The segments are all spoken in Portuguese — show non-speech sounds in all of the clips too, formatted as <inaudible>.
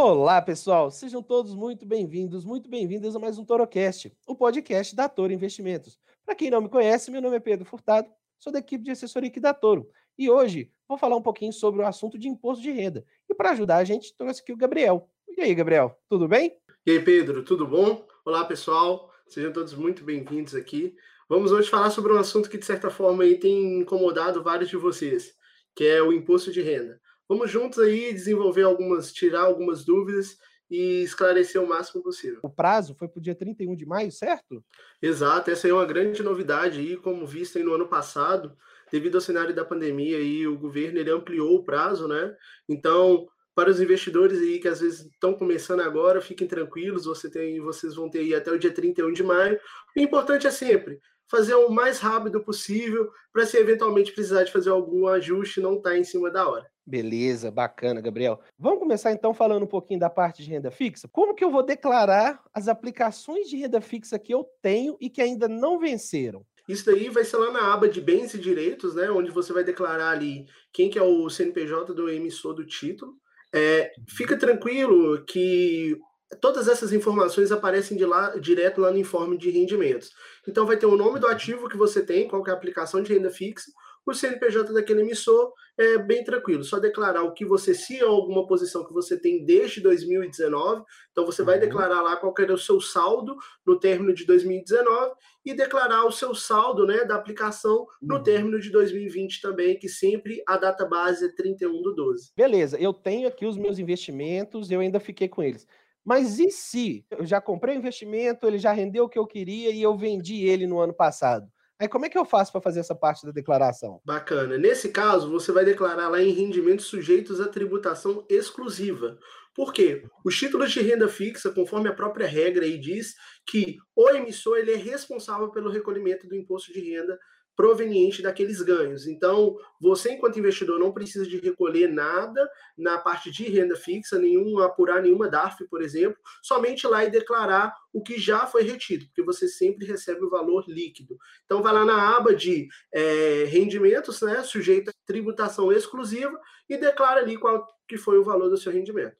Olá, pessoal! Sejam todos muito bem-vindos, muito bem-vindas a mais um ToroCast, o podcast da Toro Investimentos. Para quem não me conhece, meu nome é Pedro Furtado, sou da equipe de assessoria aqui da Toro. E hoje vou falar um pouquinho sobre o assunto de imposto de renda. E para ajudar a gente, trouxe aqui o Gabriel. E aí, Gabriel, tudo bem? E aí, Pedro, tudo bom? Olá, pessoal. Sejam todos muito bem-vindos aqui. Vamos hoje falar sobre um assunto que, de certa forma, aí, tem incomodado vários de vocês, que é o imposto de renda. Vamos juntos aí desenvolver algumas, tirar algumas dúvidas e esclarecer o máximo possível. O prazo foi para o dia 31 de maio, certo? Exato, essa é uma grande novidade aí, como vista no ano passado, devido ao cenário da pandemia aí, o governo ele ampliou o prazo, né? Então, para os investidores aí que às vezes estão começando agora, fiquem tranquilos, você tem, vocês vão ter aí até o dia 31 de maio. O importante é sempre fazer o mais rápido possível para se eventualmente precisar de fazer algum ajuste não estar tá em cima da hora. Beleza, bacana, Gabriel. Vamos começar então falando um pouquinho da parte de renda fixa? Como que eu vou declarar as aplicações de renda fixa que eu tenho e que ainda não venceram? Isso daí vai ser lá na aba de bens e direitos, né? Onde você vai declarar ali quem que é o CNPJ do emissor do título. É, fica tranquilo que todas essas informações aparecem de lá, direto lá no informe de rendimentos. Então vai ter o nome do ativo que você tem, qual que é a aplicação de renda fixa, o CNPJ daquele emissor é bem tranquilo, só declarar o que você, se é alguma posição que você tem desde 2019, então você vai uhum. declarar lá qual era o seu saldo no término de 2019 e declarar o seu saldo né, da aplicação no uhum. término de 2020 também, que sempre a data base é 31 do 12. Beleza, eu tenho aqui os meus investimentos, eu ainda fiquei com eles. Mas e se eu já comprei o investimento, ele já rendeu o que eu queria e eu vendi ele no ano passado? Aí como é que eu faço para fazer essa parte da declaração? Bacana. Nesse caso, você vai declarar lá em rendimentos sujeitos à tributação exclusiva. Por quê? Os títulos de renda fixa, conforme a própria regra aí diz, que o emissor ele é responsável pelo recolhimento do imposto de renda proveniente daqueles ganhos. Então, você, enquanto investidor, não precisa de recolher nada na parte de renda fixa, nenhum apurar nenhuma DARF, por exemplo, somente lá e declarar o que já foi retido, porque você sempre recebe o valor líquido. Então, vai lá na aba de é, rendimentos, né, sujeito a tributação exclusiva, e declara ali qual que foi o valor do seu rendimento.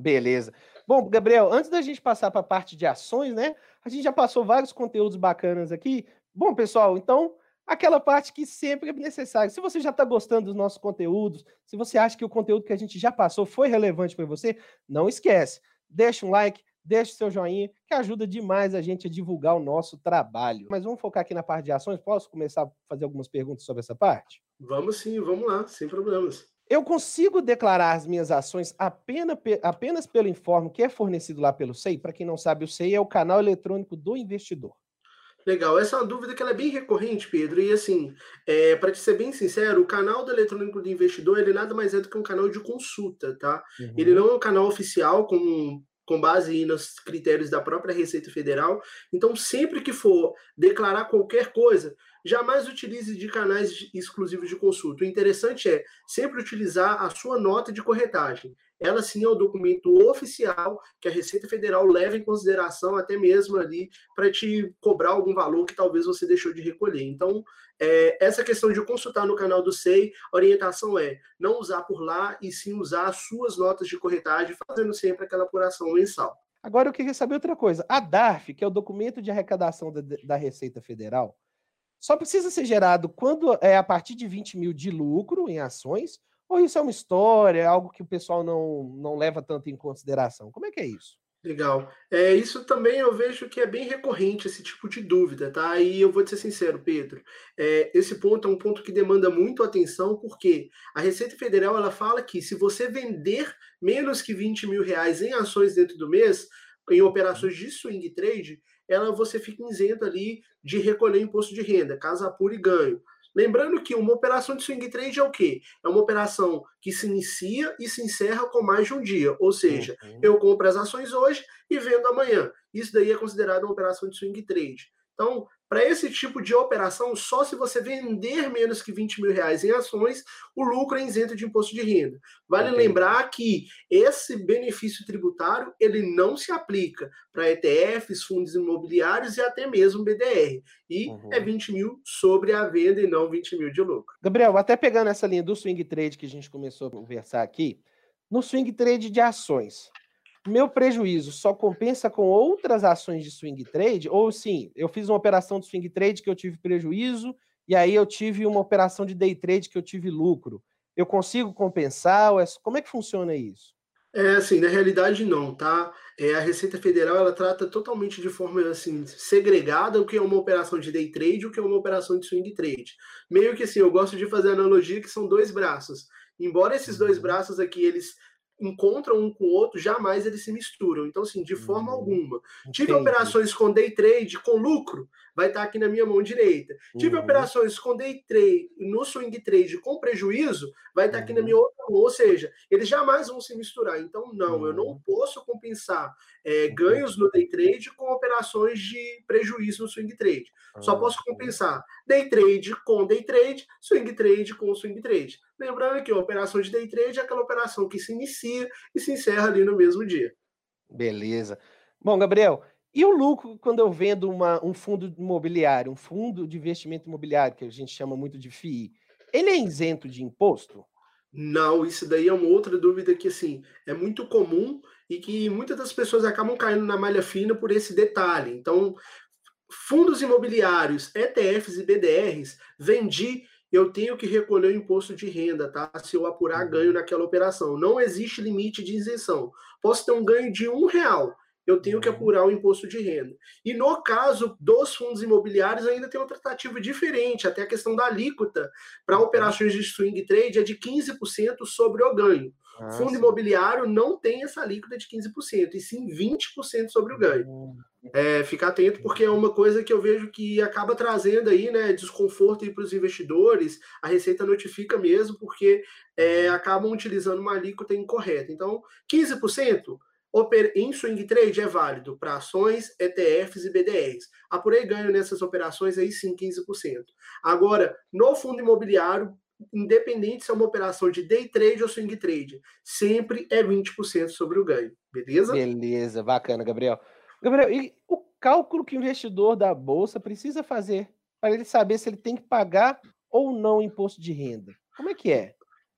Beleza. Bom, Gabriel, antes da gente passar para a parte de ações, né? A gente já passou vários conteúdos bacanas aqui. Bom, pessoal, então aquela parte que sempre é necessária. Se você já está gostando dos nossos conteúdos, se você acha que o conteúdo que a gente já passou foi relevante para você, não esquece, deixa um like, deixa o seu joinha, que ajuda demais a gente a divulgar o nosso trabalho. Mas vamos focar aqui na parte de ações. Posso começar a fazer algumas perguntas sobre essa parte? Vamos sim, vamos lá, sem problemas. Eu consigo declarar as minhas ações apenas, apenas pelo informe que é fornecido lá pelo SEI? Para quem não sabe, o SEI é o canal eletrônico do investidor. Legal, essa é uma dúvida que é bem recorrente, Pedro. E assim, é, para te ser bem sincero, o canal do Eletrônico do Investidor ele nada mais é do que um canal de consulta, tá? Uhum. Ele não é um canal oficial com, com base nos critérios da própria Receita Federal. Então, sempre que for declarar qualquer coisa, jamais utilize de canais exclusivos de consulta. O interessante é sempre utilizar a sua nota de corretagem. Ela sim é o documento oficial que a Receita Federal leva em consideração até mesmo ali para te cobrar algum valor que talvez você deixou de recolher. Então, é, essa questão de consultar no canal do SEI, a orientação é não usar por lá e sim usar as suas notas de corretagem, fazendo sempre aquela apuração mensal. Agora eu queria saber outra coisa. A DARF, que é o documento de arrecadação da, da Receita Federal, só precisa ser gerado quando é a partir de 20 mil de lucro em ações, ou isso é uma história, é algo que o pessoal não, não leva tanto em consideração? Como é que é isso? Legal. É, isso também eu vejo que é bem recorrente, esse tipo de dúvida, tá? E eu vou te ser sincero, Pedro, é, esse ponto é um ponto que demanda muito atenção, porque a Receita Federal ela fala que se você vender menos que 20 mil reais em ações dentro do mês, em operações de swing trade, ela você fica isento ali de recolher imposto de renda, caso apure ganho. Lembrando que uma operação de swing trade é o quê? É uma operação que se inicia e se encerra com mais de um dia. Ou seja, uhum. eu compro as ações hoje e vendo amanhã. Isso daí é considerado uma operação de swing trade. Então, para esse tipo de operação, só se você vender menos que 20 mil reais em ações, o lucro é isento de imposto de renda. Vale lembrar que esse benefício tributário ele não se aplica para ETFs, fundos imobiliários e até mesmo BDR. E uhum. é 20 mil sobre a venda e não 20 mil de lucro. Gabriel, até pegando essa linha do swing trade que a gente começou a conversar aqui, no swing trade de ações, meu prejuízo só compensa com outras ações de swing trade? Ou sim, eu fiz uma operação de swing trade que eu tive prejuízo, e aí eu tive uma operação de day trade que eu tive lucro. Eu consigo compensar? É como é que funciona isso? É assim, na realidade não, tá? É, a Receita Federal ela trata totalmente de forma assim segregada o que é uma operação de day trade e o que é uma operação de swing trade. Meio que assim, eu gosto de fazer a analogia que são dois braços. Embora esses dois uhum. braços aqui eles encontram um com o outro, jamais eles se misturam. Então, assim, de forma uhum. alguma. Tive Entendi. operações com day trade com lucro, vai estar aqui na minha mão direita. Tive uhum. operações com day trade no swing trade com prejuízo, vai estar aqui na minha uhum. outra mão. Ou seja, eles jamais vão se misturar. Então, não, uhum. eu não uhum. posso compensar é, ganhos no day trade com operações de prejuízo no swing trade. Só posso compensar day trade com day trade, swing trade com swing trade. Lembrando que a operação de day trade é aquela operação que se inicia e se encerra ali no mesmo dia. Beleza. Bom, Gabriel, e o lucro quando eu vendo uma, um fundo imobiliário, um fundo de investimento imobiliário, que a gente chama muito de FII, ele é isento de imposto? Não, isso daí é uma outra dúvida que assim é muito comum e que muitas das pessoas acabam caindo na malha fina por esse detalhe. Então, fundos imobiliários, ETFs e BDRs, vendi, eu tenho que recolher o imposto de renda, tá? Se eu apurar uhum. ganho naquela operação. Não existe limite de isenção. Posso ter um ganho de um real eu tenho que uhum. apurar o imposto de renda. E no caso dos fundos imobiliários, ainda tem uma tratativa diferente, até a questão da alíquota para uhum. operações de swing trade é de 15% sobre o ganho. Ah, Fundo sim. imobiliário não tem essa alíquota de 15%, e sim 20% sobre o ganho. Uhum. É, ficar atento, porque é uma coisa que eu vejo que acaba trazendo aí, né, desconforto para os investidores. A Receita notifica mesmo, porque é, acabam utilizando uma alíquota incorreta. Então, 15% em swing trade é válido para ações, ETFs e BDRs. Apurei ganho nessas operações aí sim 15%. Agora, no fundo imobiliário, independente se é uma operação de day trade ou swing trade, sempre é 20% sobre o ganho. Beleza? Beleza, bacana, Gabriel. Gabriel, e o cálculo que o investidor da bolsa precisa fazer para ele saber se ele tem que pagar ou não imposto de renda? Como é que é?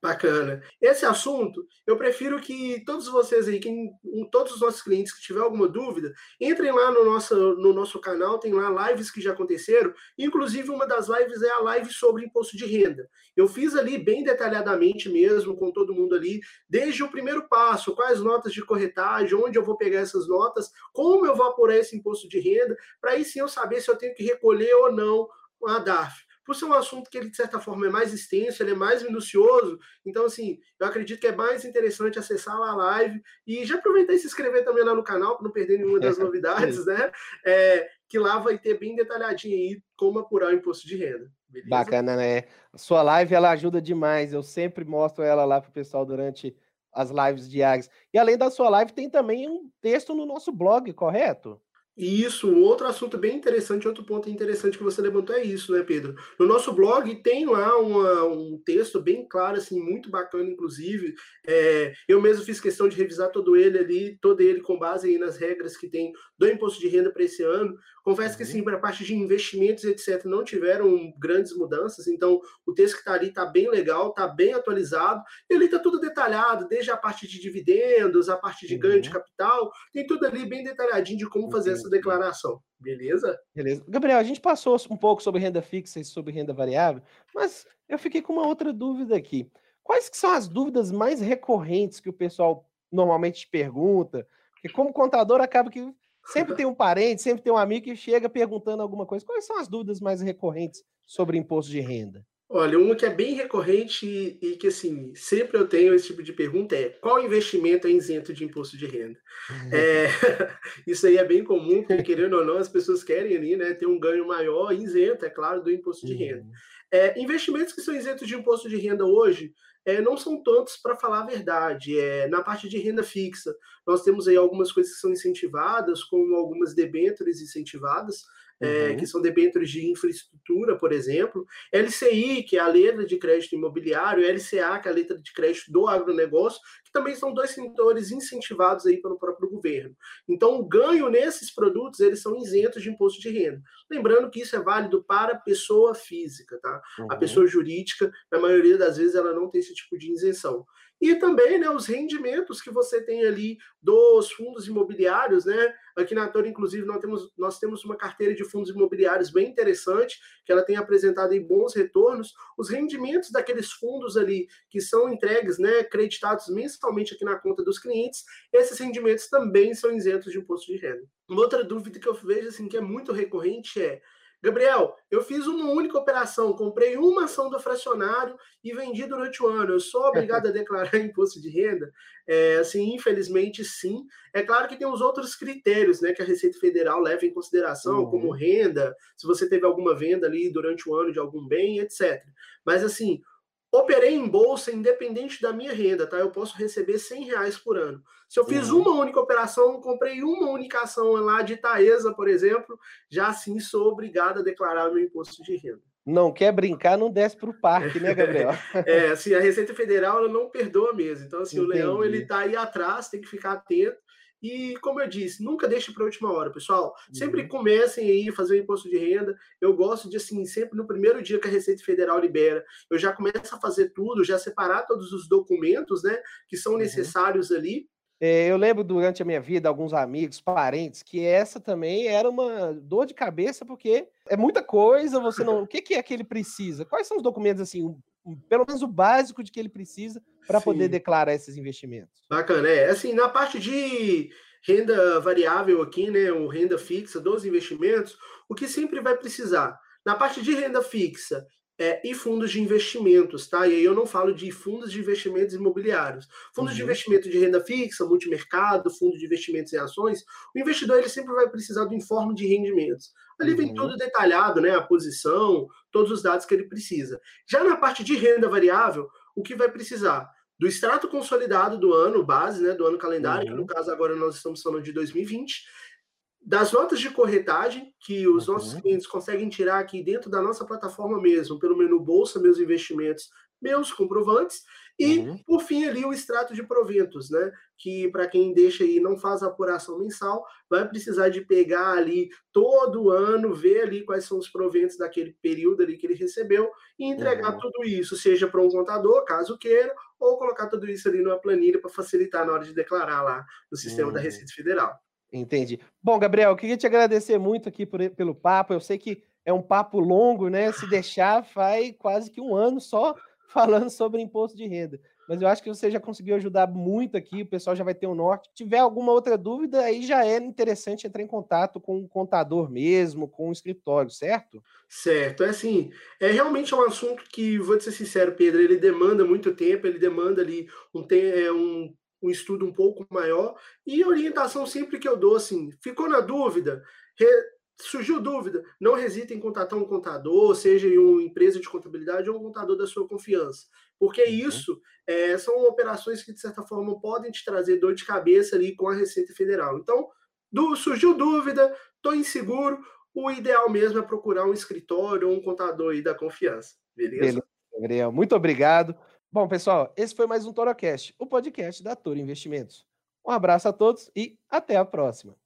Bacana. Esse assunto, eu prefiro que todos vocês aí, quem, todos os nossos clientes que tiver alguma dúvida, entrem lá no nosso, no nosso canal, tem lá lives que já aconteceram. Inclusive, uma das lives é a live sobre imposto de renda. Eu fiz ali bem detalhadamente mesmo, com todo mundo ali, desde o primeiro passo, quais notas de corretagem, onde eu vou pegar essas notas, como eu vou apurar esse imposto de renda, para aí sim eu saber se eu tenho que recolher ou não a DARF por ser um assunto que ele, de certa forma, é mais extenso, ele é mais minucioso. Então, assim, eu acredito que é mais interessante acessar lá a live e já aproveitar e se inscrever também lá no canal, para não perder nenhuma das <laughs> novidades, né? É, que lá vai ter bem detalhadinho aí como apurar o imposto de renda. Beleza? Bacana, né? A sua live, ela ajuda demais. Eu sempre mostro ela lá para o pessoal durante as lives diárias. E além da sua live, tem também um texto no nosso blog, correto? E isso, outro assunto bem interessante, outro ponto interessante que você levantou é isso, né, Pedro? No nosso blog tem lá uma, um texto bem claro, assim, muito bacana, inclusive. É, eu mesmo fiz questão de revisar todo ele ali, todo ele com base aí nas regras que tem do imposto de renda para esse ano. Confesso uhum. que, sim, para a parte de investimentos, etc., não tiveram grandes mudanças, então o texto que está ali está bem legal, está bem atualizado, e ali está tudo detalhado, desde a parte de dividendos, a parte de uhum. ganho de uhum. capital, tem tudo ali bem detalhadinho de como fazer essa essa declaração. Beleza? Beleza. Gabriel, a gente passou um pouco sobre renda fixa e sobre renda variável, mas eu fiquei com uma outra dúvida aqui. Quais que são as dúvidas mais recorrentes que o pessoal normalmente te pergunta? Porque como contador acaba que sempre tem um parente, sempre tem um amigo que chega perguntando alguma coisa. Quais são as dúvidas mais recorrentes sobre imposto de renda? Olha, uma que é bem recorrente e, que, assim, sempre eu tenho esse tipo de pergunta é qual investimento é isento de imposto de renda? Uhum. É, <laughs> isso aí é bem comum, porque, querendo ou não, as pessoas querem ali, né, ter um ganho maior, isento, é claro, do imposto de renda. Uhum. É, investimentos que são isentos de imposto de renda hoje é, não são tantos para falar a verdade. É, na parte de renda fixa, nós temos aí algumas coisas que são incentivadas, como algumas debêntures incentivadas, é, uhum. que são debêntures de infraestrutura, por exemplo, LCI, que é a letra de crédito imobiliário, LCA, que é a letra de crédito do agronegócio, que também são dois setores incentivados aí pelo próprio governo. Então, o ganho nesses produtos, eles são isentos de imposto de renda. Lembrando que isso é válido para pessoa física, tá? Uhum. A pessoa jurídica, na maioria das vezes, ela não tem esse tipo de isenção. E também né, os rendimentos que você tem ali dos fundos imobiliários, né? Aqui na Torre, inclusive, nós temos, nós temos uma carteira de fundos imobiliários bem interessante, que ela tem apresentado em bons retornos. Os rendimentos daqueles fundos ali que são entregues, né, creditados mensalmente aqui na conta dos clientes, esses rendimentos também são isentos de imposto de renda. Uma outra dúvida que eu vejo assim que é muito recorrente é Gabriel, eu fiz uma única operação, comprei uma ação do fracionário e vendi durante o ano. Eu sou obrigado a declarar <laughs> imposto de renda? É, assim, infelizmente, sim. É claro que tem os outros critérios, né, que a Receita Federal leva em consideração, uhum. como renda, se você teve alguma venda ali durante o ano de algum bem, etc. Mas assim, operei em bolsa independente da minha renda, tá? Eu posso receber 100 reais por ano. Se eu fiz uhum. uma única operação, comprei uma única ação lá de Taesa, por exemplo, já assim sou obrigado a declarar meu imposto de renda. Não quer brincar, não desce para o parque, né, Gabriel? <laughs> é, assim, a Receita Federal ela não perdoa mesmo. Então, assim, Entendi. o leão ele tá aí atrás, tem que ficar atento. E, como eu disse, nunca deixe para a última hora, pessoal. Sempre uhum. comecem aí a fazer o imposto de renda. Eu gosto de, assim, sempre no primeiro dia que a Receita Federal libera, eu já começo a fazer tudo, já separar todos os documentos, né, que são uhum. necessários uhum. ali. É, eu lembro durante a minha vida, alguns amigos, parentes, que essa também era uma dor de cabeça, porque é muita coisa, você não. O que, que é que ele precisa? Quais são os documentos, assim, pelo menos o básico de que ele precisa para poder declarar esses investimentos. Bacana, é. Assim, na parte de renda variável aqui, né, ou renda fixa dos investimentos, o que sempre vai precisar? Na parte de renda fixa, é, e fundos de investimentos, tá? E aí eu não falo de fundos de investimentos imobiliários. Fundos uhum. de investimento de renda fixa, multimercado, fundo de investimentos em ações, o investidor ele sempre vai precisar do informe de rendimentos. Ali uhum. vem tudo detalhado, né? A posição, todos os dados que ele precisa. Já na parte de renda variável, o que vai precisar? Do extrato consolidado do ano base, né? Do ano calendário, uhum. que no caso agora nós estamos falando de 2020 das notas de corretagem que os uhum. nossos clientes conseguem tirar aqui dentro da nossa plataforma mesmo, pelo menu Bolsa, meus investimentos, meus comprovantes, e uhum. por fim ali o extrato de proventos, né? Que para quem deixa aí não faz a apuração mensal, vai precisar de pegar ali todo ano, ver ali quais são os proventos daquele período ali que ele recebeu e entregar uhum. tudo isso, seja para um contador, caso queira, ou colocar tudo isso ali numa planilha para facilitar na hora de declarar lá no sistema da uhum. Receita Federal. Entendi. Bom, Gabriel, eu queria te agradecer muito aqui por, pelo papo. Eu sei que é um papo longo, né? Se deixar, faz quase que um ano só <laughs> falando sobre imposto de renda. Mas eu acho que você já conseguiu ajudar muito aqui, o pessoal já vai ter um norte. Se tiver alguma outra dúvida, aí já é interessante entrar em contato com o contador mesmo, com o escritório, certo? Certo, é assim, é realmente um assunto que, vou ser sincero, Pedro, ele demanda muito tempo, ele demanda ali um, é, um um estudo um pouco maior e orientação sempre que eu dou assim, ficou na dúvida, re, surgiu dúvida, não hesite em contatar um contador, seja em uma empresa de contabilidade ou um contador da sua confiança, porque uhum. isso é, são operações que de certa forma podem te trazer dor de cabeça ali com a Receita Federal. Então, do, surgiu dúvida, estou inseguro, o ideal mesmo é procurar um escritório ou um contador aí da confiança, beleza? beleza Gabriel, muito obrigado. Bom, pessoal, esse foi mais um ToroCast, o podcast da Toro Investimentos. Um abraço a todos e até a próxima.